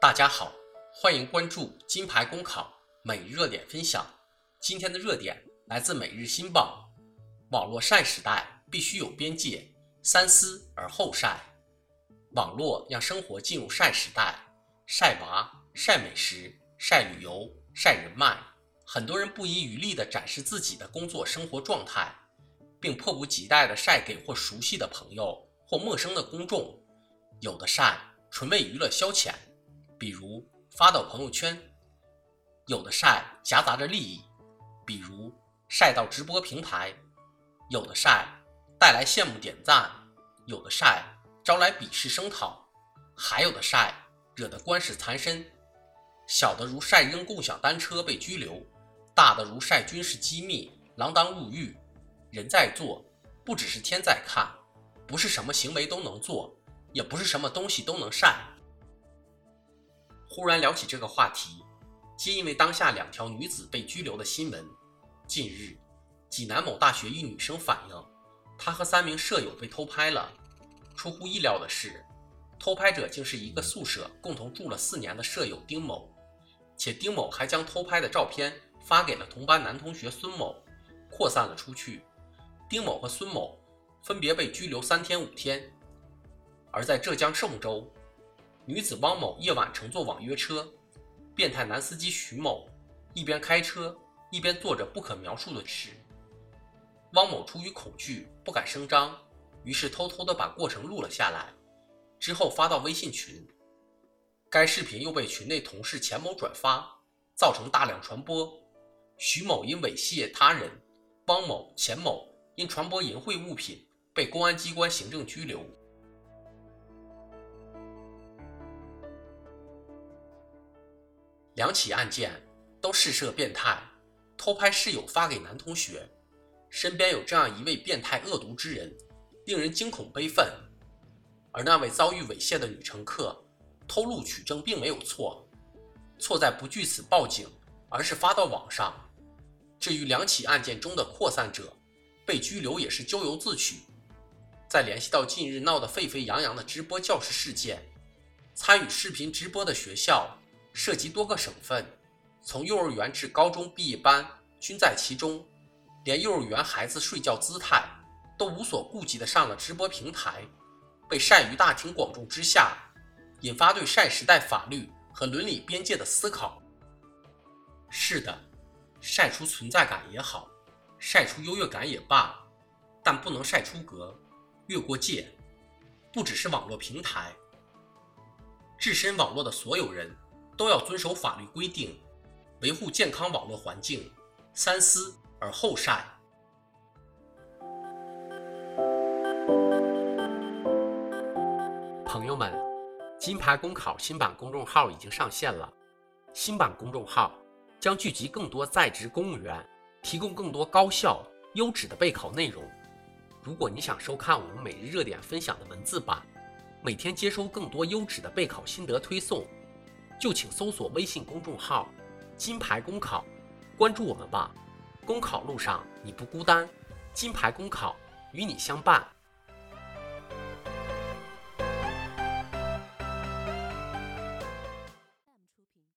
大家好，欢迎关注金牌公考每日热点分享。今天的热点来自《每日新报》：网络晒时代必须有边界，三思而后晒。网络让生活进入晒时代，晒娃、晒美食、晒旅游、晒人脉，很多人不遗余力地展示自己的工作生活状态，并迫不及待地晒给或熟悉的朋友或陌生的公众。有的晒纯为娱乐消遣。比如发到朋友圈，有的晒夹杂着利益，比如晒到直播平台；有的晒带来羡慕点赞，有的晒招来鄙视声讨，还有的晒惹得官司缠身。小的如晒扔共享单车被拘留，大的如晒军事机密锒铛入狱。人在做，不只是天在看，不是什么行为都能做，也不是什么东西都能晒。忽然聊起这个话题，皆因为当下两条女子被拘留的新闻。近日，济南某大学一女生反映，她和三名舍友被偷拍了。出乎意料的是，偷拍者竟是一个宿舍共同住了四年的舍友丁某，且丁某还将偷拍的照片发给了同班男同学孙某，扩散了出去。丁某和孙某分别被拘留三天五天。而在浙江嵊州。女子汪某夜晚乘坐网约车，变态男司机徐某一边开车一边做着不可描述的事。汪某出于恐惧不敢声张，于是偷偷的把过程录了下来，之后发到微信群。该视频又被群内同事钱某转发，造成大量传播。徐某因猥亵他人，汪某、钱某因传播淫秽物品被公安机关行政拘留。两起案件都试射变态，偷拍室友发给男同学，身边有这样一位变态恶毒之人，令人惊恐悲愤。而那位遭遇猥亵的女乘客偷录取证并没有错，错在不据此报警，而是发到网上。至于两起案件中的扩散者被拘留也是咎由自取。再联系到近日闹得沸沸扬扬的直播教师事件，参与视频直播的学校。涉及多个省份，从幼儿园至高中毕业班均在其中，连幼儿园孩子睡觉姿态都无所顾忌地上了直播平台，被晒于大庭广众之下，引发对晒时代法律和伦理边界的思考。是的，晒出存在感也好，晒出优越感也罢，但不能晒出格，越过界。不只是网络平台，置身网络的所有人。都要遵守法律规定，维护健康网络环境，三思而后晒。朋友们，金牌公考新版公众号已经上线了。新版公众号将聚集更多在职公务员，提供更多高效优质的备考内容。如果你想收看我们每日热点分享的文字版，每天接收更多优质的备考心得推送。就请搜索微信公众号“金牌公考”，关注我们吧。公考路上你不孤单，金牌公考与你相伴。